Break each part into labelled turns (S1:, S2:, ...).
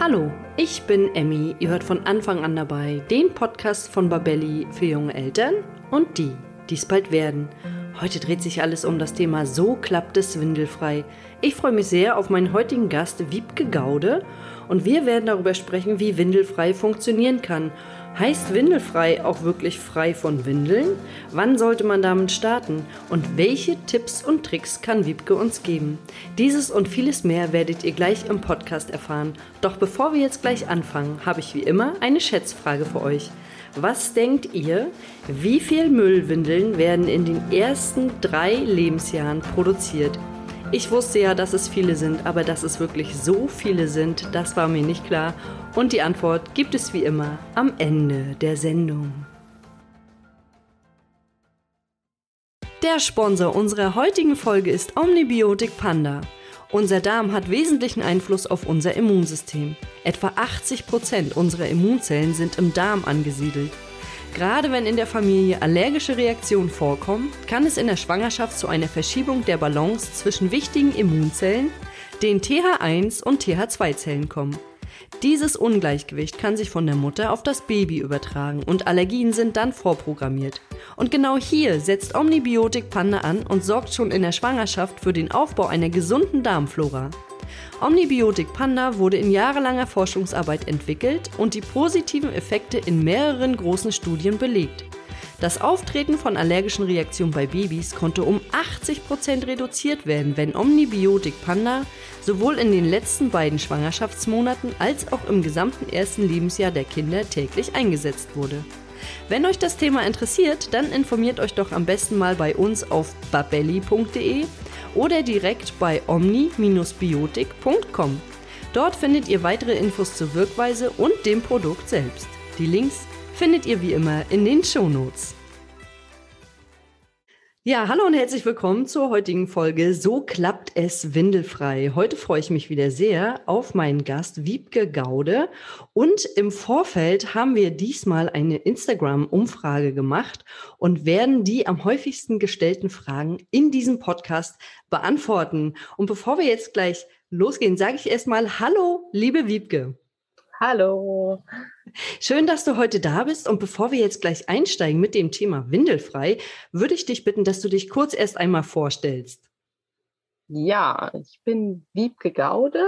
S1: Hallo, ich bin Emmy. Ihr hört von Anfang an dabei den Podcast von Babelli für junge Eltern und die, die es bald werden. Heute dreht sich alles um das Thema So klappt es windelfrei. Ich freue mich sehr auf meinen heutigen Gast Wiebke Gaude und wir werden darüber sprechen, wie windelfrei funktionieren kann Heißt windelfrei auch wirklich frei von Windeln? Wann sollte man damit starten? Und welche Tipps und Tricks kann Wiebke uns geben? Dieses und vieles mehr werdet ihr gleich im Podcast erfahren. Doch bevor wir jetzt gleich anfangen, habe ich wie immer eine Schätzfrage für euch. Was denkt ihr, wie viel Müllwindeln werden in den ersten drei Lebensjahren produziert? Ich wusste ja, dass es viele sind, aber dass es wirklich so viele sind, das war mir nicht klar. Und die Antwort gibt es wie immer am Ende der Sendung. Der Sponsor unserer heutigen Folge ist Omnibiotik Panda. Unser Darm hat wesentlichen Einfluss auf unser Immunsystem. Etwa 80 Prozent unserer Immunzellen sind im Darm angesiedelt. Gerade wenn in der Familie allergische Reaktionen vorkommen, kann es in der Schwangerschaft zu einer Verschiebung der Balance zwischen wichtigen Immunzellen, den TH1 und TH2-Zellen kommen. Dieses Ungleichgewicht kann sich von der Mutter auf das Baby übertragen und Allergien sind dann vorprogrammiert. Und genau hier setzt Omnibiotik Panda an und sorgt schon in der Schwangerschaft für den Aufbau einer gesunden Darmflora. Omnibiotik Panda wurde in jahrelanger Forschungsarbeit entwickelt und die positiven Effekte in mehreren großen Studien belegt. Das Auftreten von allergischen Reaktionen bei Babys konnte um 80% reduziert werden, wenn Omnibiotik Panda sowohl in den letzten beiden Schwangerschaftsmonaten als auch im gesamten ersten Lebensjahr der Kinder täglich eingesetzt wurde. Wenn euch das Thema interessiert, dann informiert euch doch am besten mal bei uns auf babelli.de oder direkt bei omni-biotik.com. Dort findet ihr weitere Infos zur Wirkweise und dem Produkt selbst. Die Links findet ihr wie immer in den Shownotes. Ja, hallo und herzlich willkommen zur heutigen Folge So klappt es windelfrei. Heute freue ich mich wieder sehr auf meinen Gast Wiebke Gaude und im Vorfeld haben wir diesmal eine Instagram-Umfrage gemacht und werden die am häufigsten gestellten Fragen in diesem Podcast beantworten. Und bevor wir jetzt gleich losgehen, sage ich erstmal Hallo, liebe Wiebke.
S2: Hallo.
S1: Schön, dass du heute da bist. Und bevor wir jetzt gleich einsteigen mit dem Thema Windelfrei, würde ich dich bitten, dass du dich kurz erst einmal vorstellst.
S2: Ja, ich bin Wiebke Gaude,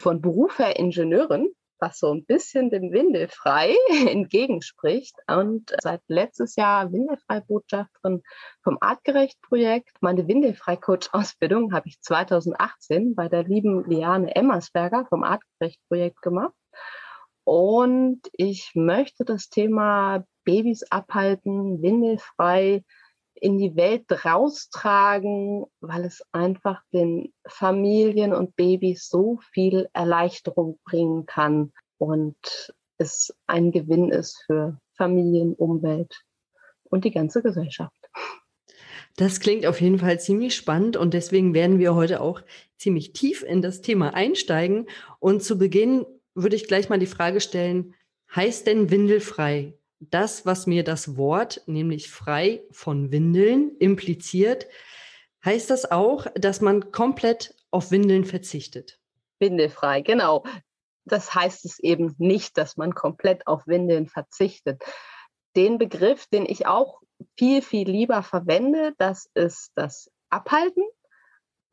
S2: von Beruf her Ingenieurin, was so ein bisschen dem Windelfrei entgegenspricht. Und seit letztes Jahr Windelfrei-Botschafterin vom Artgerecht-Projekt. Meine Windelfrei-Coach-Ausbildung habe ich 2018 bei der lieben Liane Emmersberger vom Artgerecht-Projekt gemacht. Und ich möchte das Thema Babys abhalten, windelfrei in die Welt raustragen, weil es einfach den Familien und Babys so viel Erleichterung bringen kann und es ein Gewinn ist für Familien, Umwelt und die ganze Gesellschaft.
S1: Das klingt auf jeden Fall ziemlich spannend und deswegen werden wir heute auch ziemlich tief in das Thema einsteigen. Und zu Beginn würde ich gleich mal die Frage stellen, heißt denn windelfrei das, was mir das Wort, nämlich frei von Windeln, impliziert, heißt das auch, dass man komplett auf Windeln verzichtet?
S2: Windelfrei, genau. Das heißt es eben nicht, dass man komplett auf Windeln verzichtet. Den Begriff, den ich auch viel, viel lieber verwende, das ist das Abhalten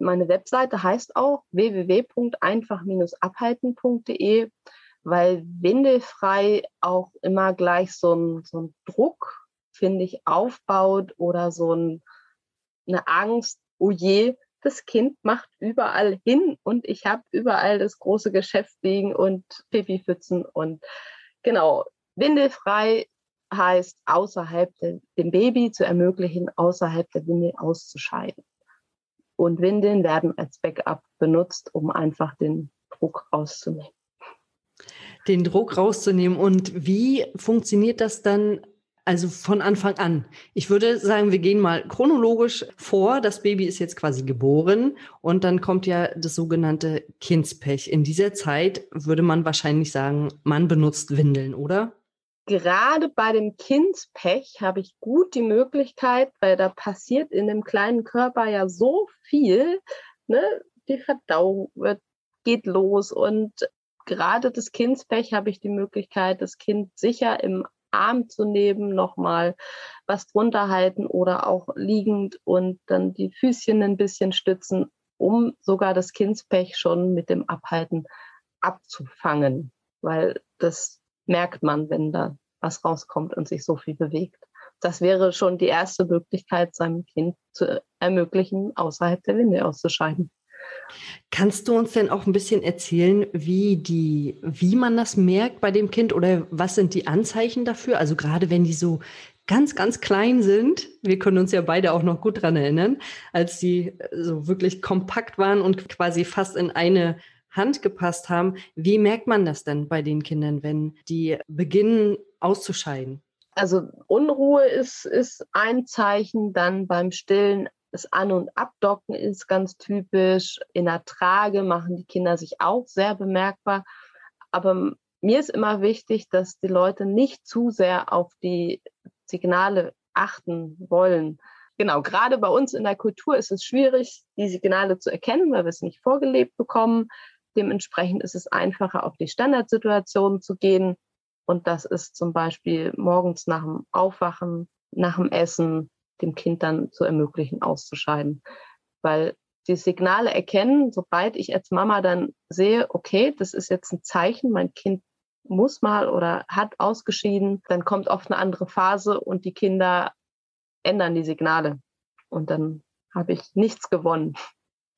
S2: meine Webseite heißt auch www.einfach-abhalten.de, weil windelfrei auch immer gleich so ein, so ein Druck, finde ich, aufbaut oder so ein, eine Angst, oh je, das Kind macht überall hin und ich habe überall das große Geschäft liegen und Pipi-Pfützen und genau, windelfrei heißt außerhalb de, dem Baby zu ermöglichen, außerhalb der Windel auszuscheiden. Und Windeln werden als Backup benutzt, um einfach den Druck rauszunehmen.
S1: Den Druck rauszunehmen. Und wie funktioniert das dann also von Anfang an. Ich würde sagen, wir gehen mal chronologisch vor. Das Baby ist jetzt quasi geboren und dann kommt ja das sogenannte Kindspech. In dieser Zeit würde man wahrscheinlich sagen, man benutzt Windeln, oder?
S2: Gerade bei dem Kindspech habe ich gut die Möglichkeit, weil da passiert in dem kleinen Körper ja so viel, ne? die Verdauung geht los und gerade das Kindspech habe ich die Möglichkeit, das Kind sicher im Arm zu nehmen, nochmal was drunter halten oder auch liegend und dann die Füßchen ein bisschen stützen, um sogar das Kindspech schon mit dem Abhalten abzufangen, weil das merkt man, wenn da was rauskommt und sich so viel bewegt. Das wäre schon die erste Möglichkeit, seinem Kind zu ermöglichen, außerhalb der Winde auszuscheiden.
S1: Kannst du uns denn auch ein bisschen erzählen, wie die, wie man das merkt bei dem Kind oder was sind die Anzeichen dafür? Also gerade wenn die so ganz, ganz klein sind, wir können uns ja beide auch noch gut dran erinnern, als die so wirklich kompakt waren und quasi fast in eine Hand gepasst haben. Wie merkt man das denn bei den Kindern, wenn die beginnen auszuscheiden?
S2: Also Unruhe ist, ist ein Zeichen, dann beim Stillen das An- und Abdocken ist ganz typisch. In der Trage machen die Kinder sich auch sehr bemerkbar. Aber mir ist immer wichtig, dass die Leute nicht zu sehr auf die Signale achten wollen. Genau, gerade bei uns in der Kultur ist es schwierig, die Signale zu erkennen, weil wir es nicht vorgelebt bekommen. Dementsprechend ist es einfacher, auf die Standardsituationen zu gehen. Und das ist zum Beispiel morgens nach dem Aufwachen, nach dem Essen, dem Kind dann zu ermöglichen, auszuscheiden. Weil die Signale erkennen, sobald ich als Mama dann sehe, okay, das ist jetzt ein Zeichen, mein Kind muss mal oder hat ausgeschieden, dann kommt oft eine andere Phase und die Kinder ändern die Signale. Und dann habe ich nichts gewonnen.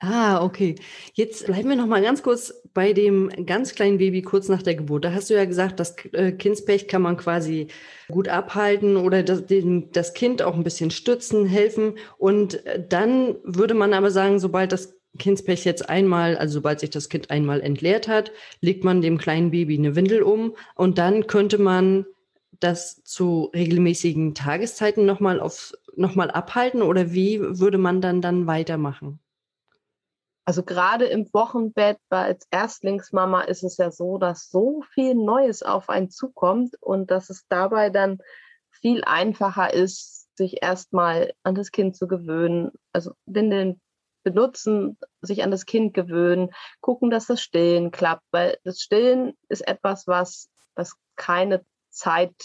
S1: Ah, okay. Jetzt bleiben wir noch mal ganz kurz bei dem ganz kleinen Baby kurz nach der Geburt. Da hast du ja gesagt, das äh, Kindspech kann man quasi gut abhalten oder das, den, das Kind auch ein bisschen stützen, helfen. Und äh, dann würde man aber sagen, sobald das Kindspech jetzt einmal, also sobald sich das Kind einmal entleert hat, legt man dem kleinen Baby eine Windel um und dann könnte man das zu regelmäßigen Tageszeiten nochmal auf nochmal abhalten oder wie würde man dann dann weitermachen?
S2: Also gerade im Wochenbett weil als Erstlingsmama ist es ja so, dass so viel Neues auf einen zukommt und dass es dabei dann viel einfacher ist, sich erstmal an das Kind zu gewöhnen. Also Windeln benutzen, sich an das Kind gewöhnen, gucken, dass das Stillen klappt, weil das Stillen ist etwas, was, was keine Zeit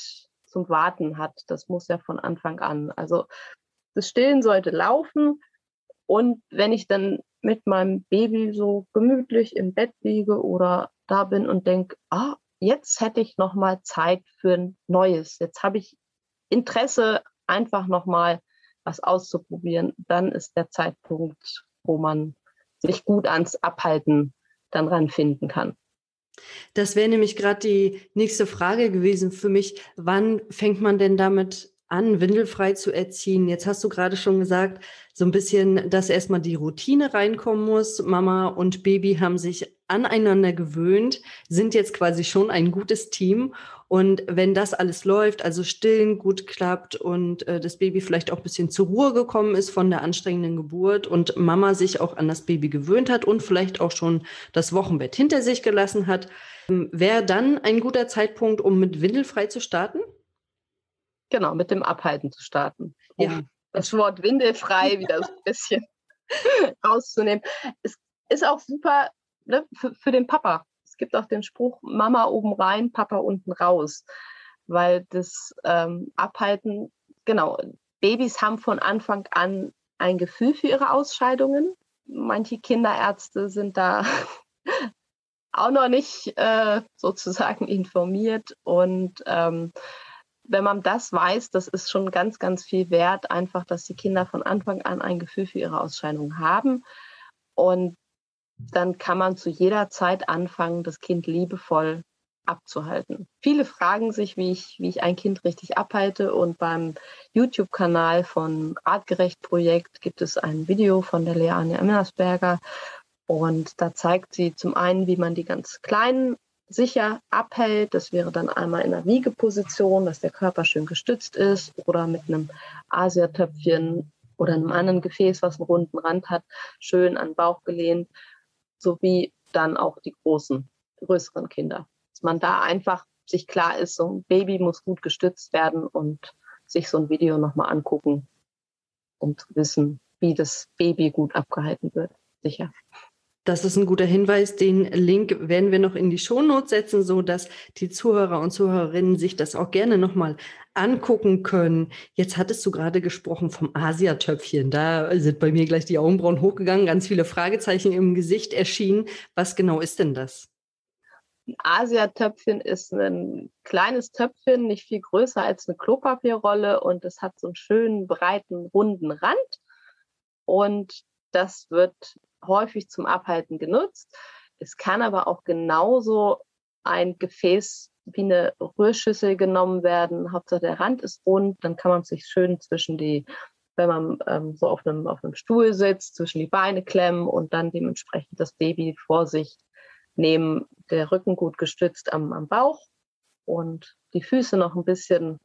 S2: zum Warten hat. Das muss ja von Anfang an. Also das Stillen sollte laufen. Und wenn ich dann mit meinem Baby so gemütlich im Bett liege oder da bin und denke, ah, jetzt hätte ich noch mal Zeit für ein Neues. Jetzt habe ich Interesse, einfach noch mal was auszuprobieren. Dann ist der Zeitpunkt, wo man sich gut ans Abhalten dann ranfinden kann.
S1: Das wäre nämlich gerade die nächste Frage gewesen für mich. Wann fängt man denn damit an, windelfrei zu erziehen. Jetzt hast du gerade schon gesagt, so ein bisschen, dass erstmal die Routine reinkommen muss. Mama und Baby haben sich aneinander gewöhnt, sind jetzt quasi schon ein gutes Team. Und wenn das alles läuft, also stillen gut klappt und äh, das Baby vielleicht auch ein bisschen zur Ruhe gekommen ist von der anstrengenden Geburt und Mama sich auch an das Baby gewöhnt hat und vielleicht auch schon das Wochenbett hinter sich gelassen hat, ähm, wäre dann ein guter Zeitpunkt, um mit windelfrei zu starten?
S2: Genau, mit dem Abhalten zu starten. Um ja. das Wort windelfrei wieder so ein bisschen rauszunehmen. Es ist auch super ne, für, für den Papa. Es gibt auch den Spruch, Mama oben rein, Papa unten raus. Weil das ähm, Abhalten, genau, Babys haben von Anfang an ein Gefühl für ihre Ausscheidungen. Manche Kinderärzte sind da auch noch nicht äh, sozusagen informiert und ähm, wenn man das weiß, das ist schon ganz, ganz viel wert, einfach, dass die Kinder von Anfang an ein Gefühl für ihre Ausscheidung haben. Und dann kann man zu jeder Zeit anfangen, das Kind liebevoll abzuhalten. Viele fragen sich, wie ich, wie ich ein Kind richtig abhalte. Und beim YouTube-Kanal von Artgerecht Projekt gibt es ein Video von der Leane Emmersberger. Und da zeigt sie zum einen, wie man die ganz kleinen sicher abhält. Das wäre dann einmal in der Wiegeposition, dass der Körper schön gestützt ist oder mit einem Asiatöpfchen oder einem anderen Gefäß, was einen runden Rand hat, schön an den Bauch gelehnt, sowie dann auch die großen, größeren Kinder. Dass man da einfach sich klar ist, so ein Baby muss gut gestützt werden und sich so ein Video nochmal angucken, um zu wissen, wie das Baby gut abgehalten wird. Sicher.
S1: Das ist ein guter Hinweis. Den Link werden wir noch in die Shownotes setzen, so dass die Zuhörer und Zuhörerinnen sich das auch gerne nochmal angucken können. Jetzt hattest du gerade gesprochen vom Asiatöpfchen. Da sind bei mir gleich die Augenbrauen hochgegangen, ganz viele Fragezeichen im Gesicht erschienen. Was genau ist denn das?
S2: Ein Asiatöpfchen ist ein kleines Töpfchen, nicht viel größer als eine Klopapierrolle und es hat so einen schönen breiten, runden Rand. Und das wird häufig zum Abhalten genutzt. Es kann aber auch genauso ein Gefäß wie eine Rührschüssel genommen werden. Hauptsache der Rand ist rund, dann kann man sich schön zwischen die, wenn man ähm, so auf einem, auf einem Stuhl sitzt, zwischen die Beine klemmen und dann dementsprechend das Baby vor sich nehmen, der Rücken gut gestützt am, am Bauch und die Füße noch ein bisschen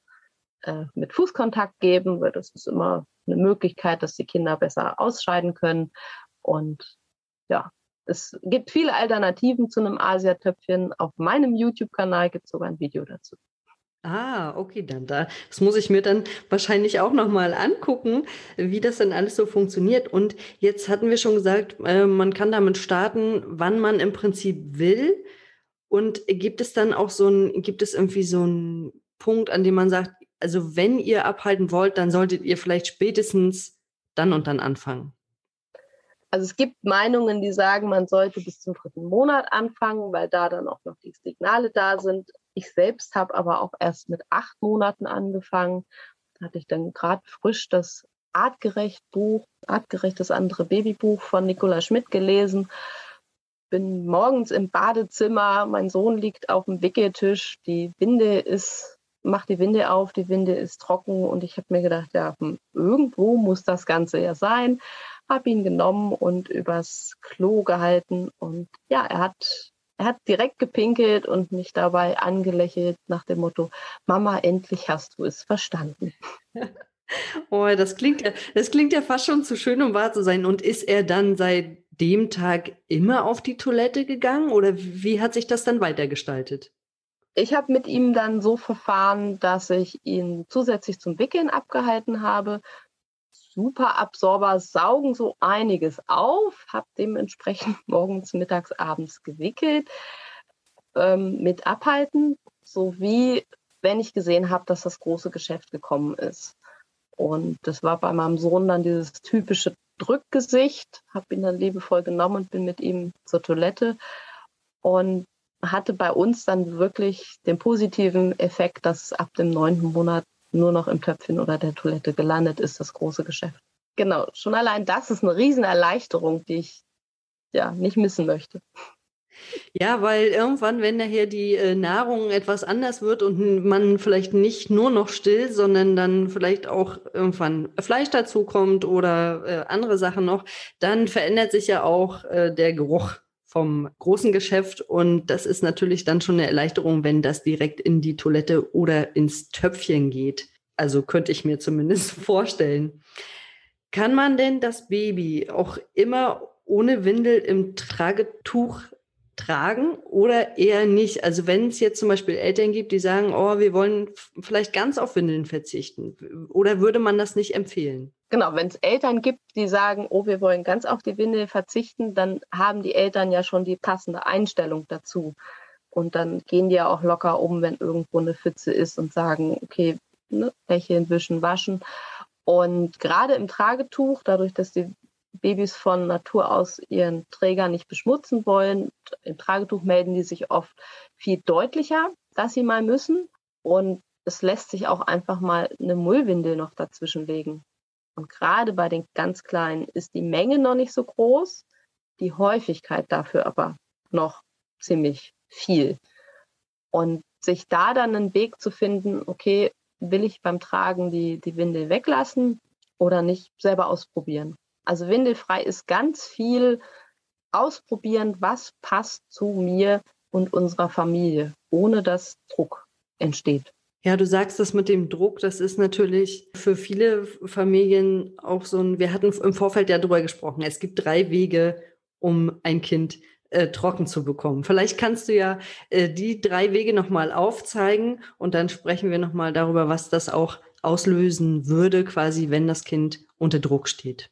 S2: äh, mit Fußkontakt geben, weil das ist immer eine Möglichkeit, dass die Kinder besser ausscheiden können. Und ja, es gibt viele Alternativen zu einem Asiatöpfchen. Auf meinem YouTube-Kanal gibt es sogar ein Video dazu.
S1: Ah, okay, dann da. Das muss ich mir dann wahrscheinlich auch nochmal angucken, wie das denn alles so funktioniert. Und jetzt hatten wir schon gesagt, äh, man kann damit starten, wann man im Prinzip will. Und gibt es dann auch so ein, gibt es irgendwie so einen Punkt, an dem man sagt, also wenn ihr abhalten wollt, dann solltet ihr vielleicht spätestens dann und dann anfangen?
S2: Also es gibt Meinungen, die sagen, man sollte bis zum dritten Monat anfangen, weil da dann auch noch die Signale da sind. Ich selbst habe aber auch erst mit acht Monaten angefangen. Da hatte ich dann gerade frisch das Artgerecht Buch, Artgerecht das andere Babybuch von Nicola Schmidt gelesen. Bin morgens im Badezimmer, mein Sohn liegt auf dem Wickeltisch, die Winde ist, macht die Winde auf, die Winde ist trocken und ich habe mir gedacht, ja, hm, irgendwo muss das Ganze ja sein habe ihn genommen und übers Klo gehalten und ja, er hat er hat direkt gepinkelt und mich dabei angelächelt nach dem Motto, Mama, endlich hast du es verstanden.
S1: Oh, das klingt ja, das klingt ja fast schon zu schön, um wahr zu sein. Und ist er dann seit dem Tag immer auf die Toilette gegangen oder wie hat sich das dann weitergestaltet?
S2: Ich habe mit ihm dann so verfahren, dass ich ihn zusätzlich zum Wickeln abgehalten habe Superabsorber saugen so einiges auf, habe dementsprechend morgens, mittags, abends gewickelt ähm, mit Abhalten, sowie wenn ich gesehen habe, dass das große Geschäft gekommen ist. Und das war bei meinem Sohn dann dieses typische Drückgesicht, habe ihn dann liebevoll genommen und bin mit ihm zur Toilette und hatte bei uns dann wirklich den positiven Effekt, dass ab dem neunten Monat nur noch im Töpfchen oder der Toilette gelandet ist, das große Geschäft. Genau, schon allein das ist eine Riesenerleichterung, die ich ja nicht missen möchte.
S1: Ja, weil irgendwann, wenn nachher die äh, Nahrung etwas anders wird und man vielleicht nicht nur noch still, sondern dann vielleicht auch irgendwann Fleisch dazukommt oder äh, andere Sachen noch, dann verändert sich ja auch äh, der Geruch vom großen Geschäft. Und das ist natürlich dann schon eine Erleichterung, wenn das direkt in die Toilette oder ins Töpfchen geht. Also könnte ich mir zumindest vorstellen. Kann man denn das Baby auch immer ohne Windel im Tragetuch tragen oder eher nicht? Also wenn es jetzt zum Beispiel Eltern gibt, die sagen, oh, wir wollen vielleicht ganz auf Windeln verzichten, oder würde man das nicht empfehlen?
S2: Genau, wenn es Eltern gibt, die sagen, oh, wir wollen ganz auf die Windel verzichten, dann haben die Eltern ja schon die passende Einstellung dazu. Und dann gehen die ja auch locker um, wenn irgendwo eine Pfütze ist und sagen, okay, ne, lächeln, wischen, waschen. Und gerade im Tragetuch, dadurch, dass die Babys von Natur aus ihren Träger nicht beschmutzen wollen. Im Tragetuch melden die sich oft viel deutlicher, dass sie mal müssen. Und es lässt sich auch einfach mal eine Mullwindel noch dazwischen legen. Und gerade bei den ganz Kleinen ist die Menge noch nicht so groß, die Häufigkeit dafür aber noch ziemlich viel. Und sich da dann einen Weg zu finden, okay, will ich beim Tragen die, die Windel weglassen oder nicht, selber ausprobieren. Also windelfrei ist ganz viel ausprobieren, was passt zu mir und unserer Familie, ohne dass Druck entsteht.
S1: Ja, du sagst das mit dem Druck, das ist natürlich für viele Familien auch so ein, wir hatten im Vorfeld ja drüber gesprochen, es gibt drei Wege, um ein Kind äh, trocken zu bekommen. Vielleicht kannst du ja äh, die drei Wege nochmal aufzeigen und dann sprechen wir nochmal darüber, was das auch auslösen würde, quasi, wenn das Kind unter Druck steht.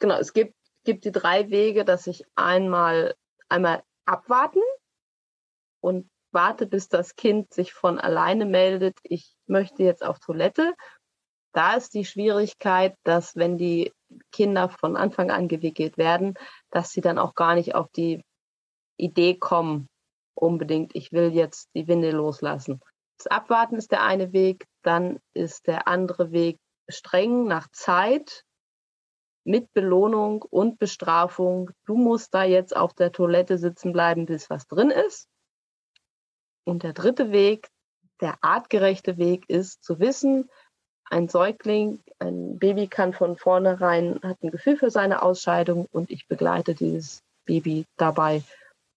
S2: Genau, es gibt gibt die drei Wege, dass ich einmal, einmal abwarten und warte, bis das Kind sich von alleine meldet, ich möchte jetzt auf Toilette. Da ist die Schwierigkeit, dass wenn die Kinder von Anfang an gewickelt werden, dass sie dann auch gar nicht auf die Idee kommen, unbedingt, ich will jetzt die Windel loslassen. Das Abwarten ist der eine Weg, dann ist der andere Weg streng nach Zeit mit Belohnung und Bestrafung. Du musst da jetzt auf der Toilette sitzen bleiben, bis was drin ist. Und der dritte Weg, der artgerechte Weg ist zu wissen, ein Säugling, ein Baby kann von vornherein, hat ein Gefühl für seine Ausscheidung und ich begleite dieses Baby dabei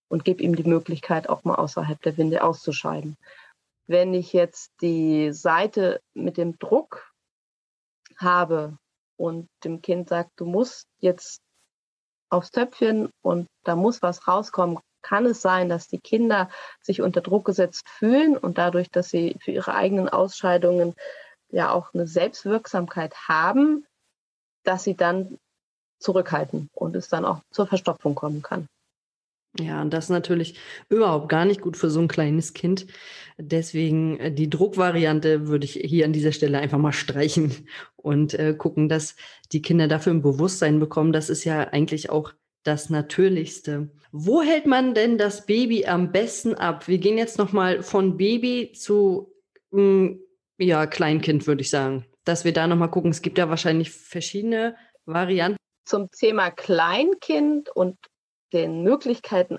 S2: und gebe ihm die Möglichkeit, auch mal außerhalb der Winde auszuscheiden. Wenn ich jetzt die Seite mit dem Druck habe und dem Kind sagt, du musst jetzt aufs Töpfchen und da muss was rauskommen, kann es sein, dass die Kinder sich unter Druck gesetzt fühlen und dadurch, dass sie für ihre eigenen Ausscheidungen ja auch eine Selbstwirksamkeit haben, dass sie dann zurückhalten und es dann auch zur Verstopfung kommen kann.
S1: Ja, und das ist natürlich überhaupt gar nicht gut für so ein kleines Kind. Deswegen äh, die Druckvariante würde ich hier an dieser Stelle einfach mal streichen und äh, gucken, dass die Kinder dafür ein Bewusstsein bekommen. Das ist ja eigentlich auch das Natürlichste. Wo hält man denn das Baby am besten ab? Wir gehen jetzt nochmal von Baby zu mh, hm, ja, Kleinkind, würde ich sagen. Dass wir da nochmal gucken. Es gibt ja wahrscheinlich verschiedene Varianten.
S2: Zum Thema Kleinkind und den Möglichkeiten,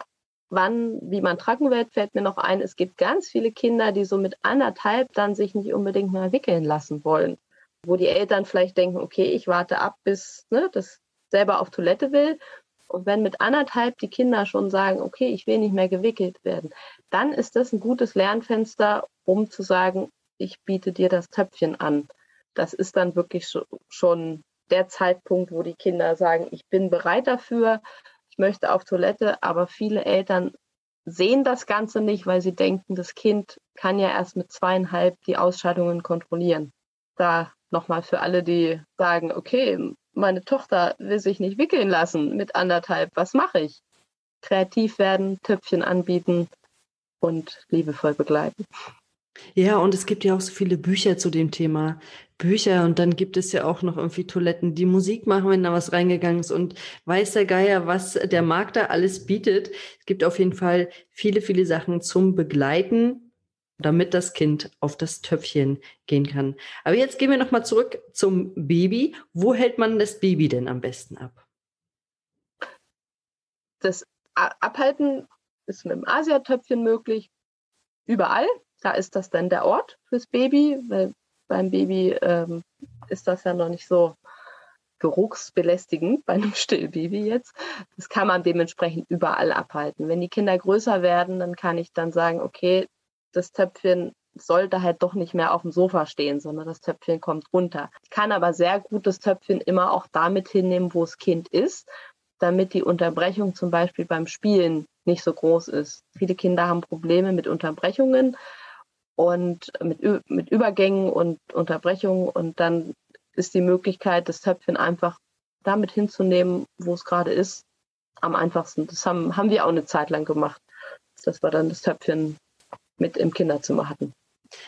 S2: wann, wie man tragen wird, fällt mir noch ein, es gibt ganz viele Kinder, die so mit anderthalb dann sich nicht unbedingt mal wickeln lassen wollen. Wo die Eltern vielleicht denken, okay, ich warte ab, bis ne, das selber auf Toilette will. Und wenn mit anderthalb die Kinder schon sagen, okay, ich will nicht mehr gewickelt werden, dann ist das ein gutes Lernfenster, um zu sagen, ich biete dir das Töpfchen an. Das ist dann wirklich schon der Zeitpunkt, wo die Kinder sagen, ich bin bereit dafür, ich möchte auf Toilette, aber viele Eltern sehen das Ganze nicht, weil sie denken, das Kind kann ja erst mit zweieinhalb die Ausscheidungen kontrollieren. Da nochmal für alle, die sagen, okay, meine Tochter will sich nicht wickeln lassen mit anderthalb, was mache ich? Kreativ werden, Töpfchen anbieten und liebevoll begleiten.
S1: Ja, und es gibt ja auch so viele Bücher zu dem Thema. Bücher und dann gibt es ja auch noch irgendwie Toiletten, die Musik machen, wenn da was reingegangen ist und weiß der Geier, was der Markt da alles bietet. Es gibt auf jeden Fall viele, viele Sachen zum Begleiten, damit das Kind auf das Töpfchen gehen kann. Aber jetzt gehen wir nochmal zurück zum Baby. Wo hält man das Baby denn am besten ab?
S2: Das Abhalten ist mit dem Asiatöpfchen möglich. Überall. Da ist das dann der Ort fürs Baby, weil beim Baby ähm, ist das ja noch nicht so geruchsbelästigend bei einem Stillbaby jetzt. Das kann man dementsprechend überall abhalten. Wenn die Kinder größer werden, dann kann ich dann sagen, okay, das Töpfchen sollte halt doch nicht mehr auf dem Sofa stehen, sondern das Töpfchen kommt runter. Ich kann aber sehr gut das Töpfchen immer auch damit hinnehmen, wo das Kind ist, damit die Unterbrechung zum Beispiel beim Spielen nicht so groß ist. Viele Kinder haben Probleme mit Unterbrechungen und mit, mit Übergängen und Unterbrechungen. Und dann ist die Möglichkeit, das Töpfchen einfach damit hinzunehmen, wo es gerade ist, am einfachsten. Das haben, haben wir auch eine Zeit lang gemacht, dass wir dann das Töpfchen mit im Kinderzimmer hatten.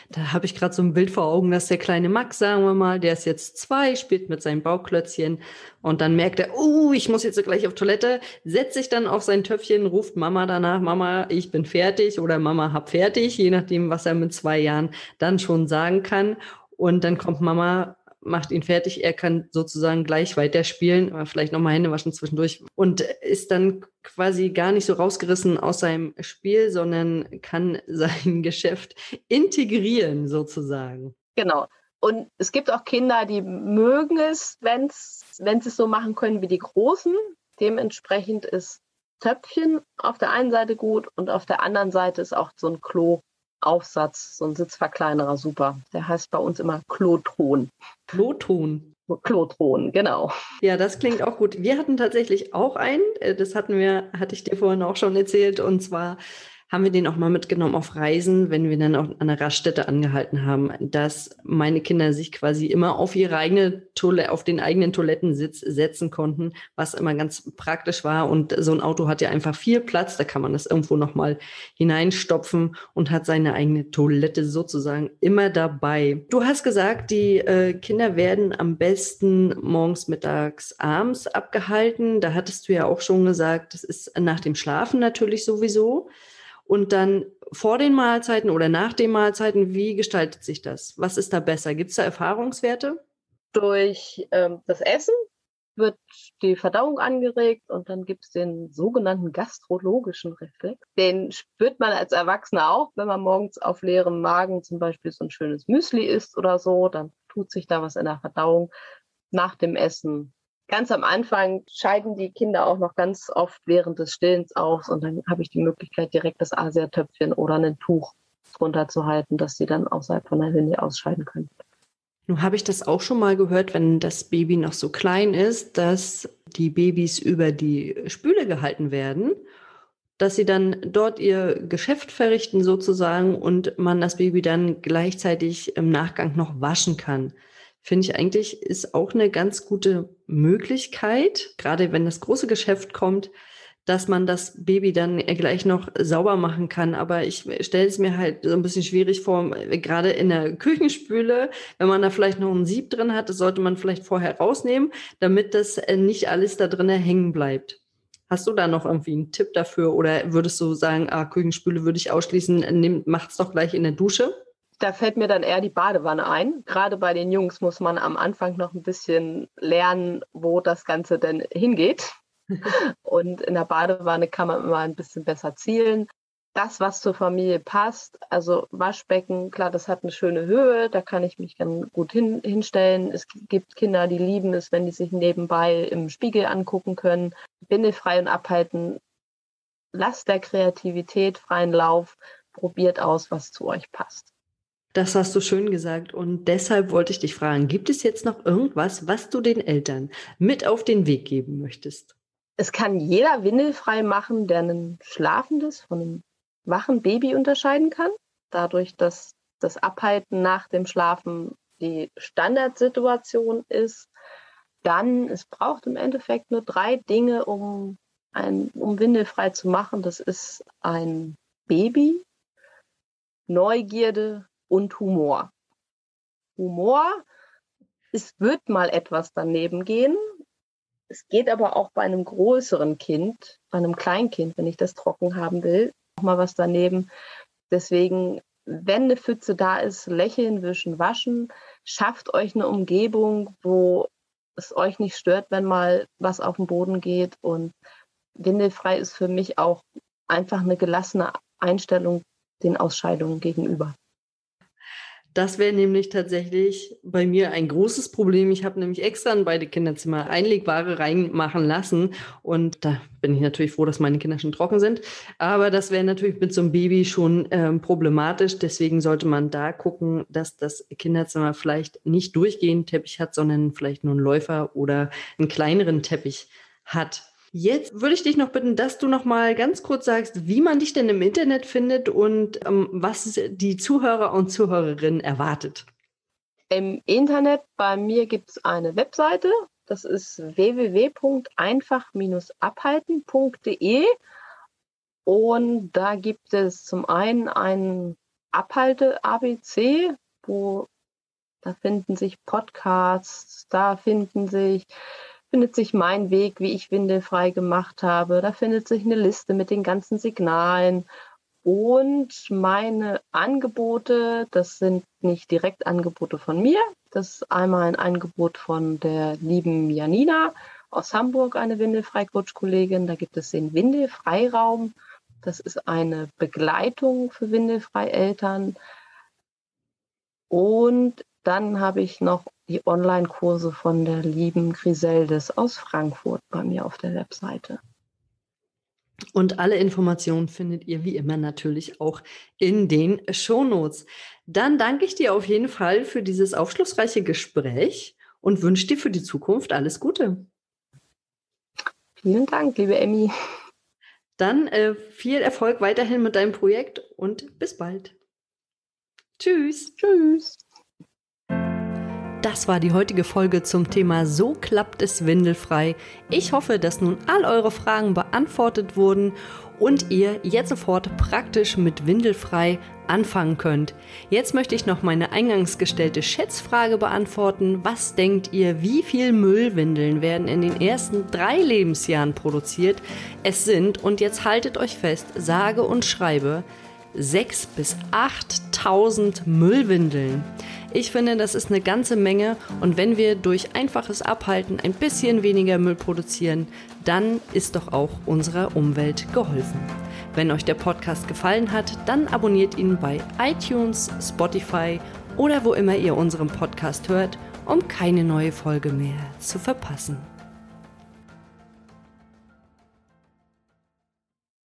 S1: Da habe ich gerade so ein Bild vor Augen, dass der kleine Max, sagen wir mal, der ist jetzt zwei, spielt mit seinem Bauklötzchen und dann merkt er, oh, ich muss jetzt gleich auf Toilette, setzt sich dann auf sein Töpfchen, ruft Mama danach, Mama, ich bin fertig oder Mama, hab fertig, je nachdem, was er mit zwei Jahren dann schon sagen kann. Und dann kommt Mama macht ihn fertig. Er kann sozusagen gleich weiterspielen, aber vielleicht nochmal Hände waschen zwischendurch und ist dann quasi gar nicht so rausgerissen aus seinem Spiel, sondern kann sein Geschäft integrieren sozusagen.
S2: Genau. Und es gibt auch Kinder, die mögen es, wenn sie es so machen können wie die Großen. Dementsprechend ist Töpfchen auf der einen Seite gut und auf der anderen Seite ist auch so ein Klo Aufsatz, so ein Sitzverkleinerer, super. Der heißt bei uns immer Klotron.
S1: Klotron.
S2: Klotron, genau.
S1: Ja, das klingt auch gut. Wir hatten tatsächlich auch einen, äh, das hatten wir, hatte ich dir vorhin auch schon erzählt, und zwar haben wir den auch mal mitgenommen auf Reisen, wenn wir dann auch an der Raststätte angehalten haben, dass meine Kinder sich quasi immer auf ihre eigene Toilette, auf den eigenen Toilettensitz setzen konnten, was immer ganz praktisch war. Und so ein Auto hat ja einfach viel Platz, da kann man das irgendwo nochmal hineinstopfen und hat seine eigene Toilette sozusagen immer dabei. Du hast gesagt, die äh, Kinder werden am besten morgens, mittags, abends abgehalten. Da hattest du ja auch schon gesagt, das ist nach dem Schlafen natürlich sowieso. Und dann vor den Mahlzeiten oder nach den Mahlzeiten, wie gestaltet sich das? Was ist da besser? Gibt es da Erfahrungswerte?
S2: Durch ähm, das Essen wird die Verdauung angeregt und dann gibt es den sogenannten gastrologischen Reflex. Den spürt man als Erwachsener auch, wenn man morgens auf leerem Magen zum Beispiel so ein schönes Müsli isst oder so, dann tut sich da was in der Verdauung. Nach dem Essen ganz am Anfang scheiden die Kinder auch noch ganz oft während des Stillens aus und dann habe ich die Möglichkeit, direkt das Asiatöpfchen oder ein Tuch drunter zu halten, dass sie dann außerhalb von der Linie ausscheiden können.
S1: Nun habe ich das auch schon mal gehört, wenn das Baby noch so klein ist, dass die Babys über die Spüle gehalten werden, dass sie dann dort ihr Geschäft verrichten sozusagen und man das Baby dann gleichzeitig im Nachgang noch waschen kann finde ich eigentlich, ist auch eine ganz gute Möglichkeit, gerade wenn das große Geschäft kommt, dass man das Baby dann gleich noch sauber machen kann. Aber ich stelle es mir halt so ein bisschen schwierig vor, gerade in der Küchenspüle, wenn man da vielleicht noch ein Sieb drin hat, das sollte man vielleicht vorher rausnehmen, damit das äh, nicht alles da drin hängen bleibt. Hast du da noch irgendwie einen Tipp dafür oder würdest du sagen, ah, Küchenspüle würde ich ausschließen, macht es doch gleich in der Dusche?
S2: Da fällt mir dann eher die Badewanne ein. Gerade bei den Jungs muss man am Anfang noch ein bisschen lernen, wo das Ganze denn hingeht. Und in der Badewanne kann man immer ein bisschen besser zielen. Das, was zur Familie passt, also Waschbecken, klar, das hat eine schöne Höhe, da kann ich mich dann gut hin, hinstellen. Es gibt Kinder, die lieben es, wenn die sich nebenbei im Spiegel angucken können. Bindefrei und abhalten. Lasst der Kreativität freien Lauf. Probiert aus, was zu euch passt.
S1: Das hast du schön gesagt. Und deshalb wollte ich dich fragen, gibt es jetzt noch irgendwas, was du den Eltern mit auf den Weg geben möchtest?
S2: Es kann jeder windelfrei machen, der ein schlafendes von einem wachen Baby unterscheiden kann. Dadurch, dass das Abhalten nach dem Schlafen die Standardsituation ist. Dann, es braucht im Endeffekt nur drei Dinge, um, ein, um windelfrei zu machen. Das ist ein Baby, Neugierde und Humor. Humor, es wird mal etwas daneben gehen. Es geht aber auch bei einem größeren Kind, bei einem Kleinkind, wenn ich das trocken haben will, auch mal was daneben. Deswegen, wenn eine Pfütze da ist, lächeln, wischen, waschen. Schafft euch eine Umgebung, wo es euch nicht stört, wenn mal was auf den Boden geht. Und windelfrei ist für mich auch einfach eine gelassene Einstellung den Ausscheidungen gegenüber.
S1: Das wäre nämlich tatsächlich bei mir ein großes Problem. Ich habe nämlich extra in beide Kinderzimmer Einlegware reinmachen lassen. Und da bin ich natürlich froh, dass meine Kinder schon trocken sind. Aber das wäre natürlich mit so einem Baby schon ähm, problematisch. Deswegen sollte man da gucken, dass das Kinderzimmer vielleicht nicht durchgehend Teppich hat, sondern vielleicht nur einen Läufer oder einen kleineren Teppich hat. Jetzt würde ich dich noch bitten, dass du noch mal ganz kurz sagst, wie man dich denn im Internet findet und ähm, was die Zuhörer und Zuhörerinnen erwartet.
S2: Im Internet bei mir gibt es eine Webseite, das ist www.einfach-abhalten.de und da gibt es zum einen ein Abhalte-ABC, wo da finden sich Podcasts, da finden sich findet sich mein Weg, wie ich windelfrei gemacht habe. Da findet sich eine Liste mit den ganzen Signalen und meine Angebote. Das sind nicht direkt Angebote von mir. Das ist einmal ein Angebot von der lieben Janina aus Hamburg, eine Windelfrei-Coach-Kollegin. Da gibt es den Windelfreiraum. Das ist eine Begleitung für Windelfrei-Eltern. Und dann habe ich noch die Online-Kurse von der lieben Griseldes aus Frankfurt bei mir auf der Webseite.
S1: Und alle Informationen findet ihr wie immer natürlich auch in den Shownotes. Dann danke ich dir auf jeden Fall für dieses aufschlussreiche Gespräch und wünsche dir für die Zukunft alles Gute.
S2: Vielen Dank, liebe Emmy.
S1: Dann äh, viel Erfolg weiterhin mit deinem Projekt und bis bald. Tschüss.
S2: Tschüss.
S1: Das war die heutige Folge zum Thema So klappt es windelfrei. Ich hoffe, dass nun all eure Fragen beantwortet wurden und ihr jetzt sofort praktisch mit windelfrei anfangen könnt. Jetzt möchte ich noch meine eingangs gestellte Schätzfrage beantworten. Was denkt ihr, wie viel Müllwindeln werden in den ersten drei Lebensjahren produziert? Es sind, und jetzt haltet euch fest, sage und schreibe, 6.000 bis 8.000 Müllwindeln. Ich finde, das ist eine ganze Menge und wenn wir durch einfaches Abhalten ein bisschen weniger Müll produzieren, dann ist doch auch unserer Umwelt geholfen. Wenn euch der Podcast gefallen hat, dann abonniert ihn bei iTunes, Spotify oder wo immer ihr unseren Podcast hört, um keine neue Folge mehr zu verpassen.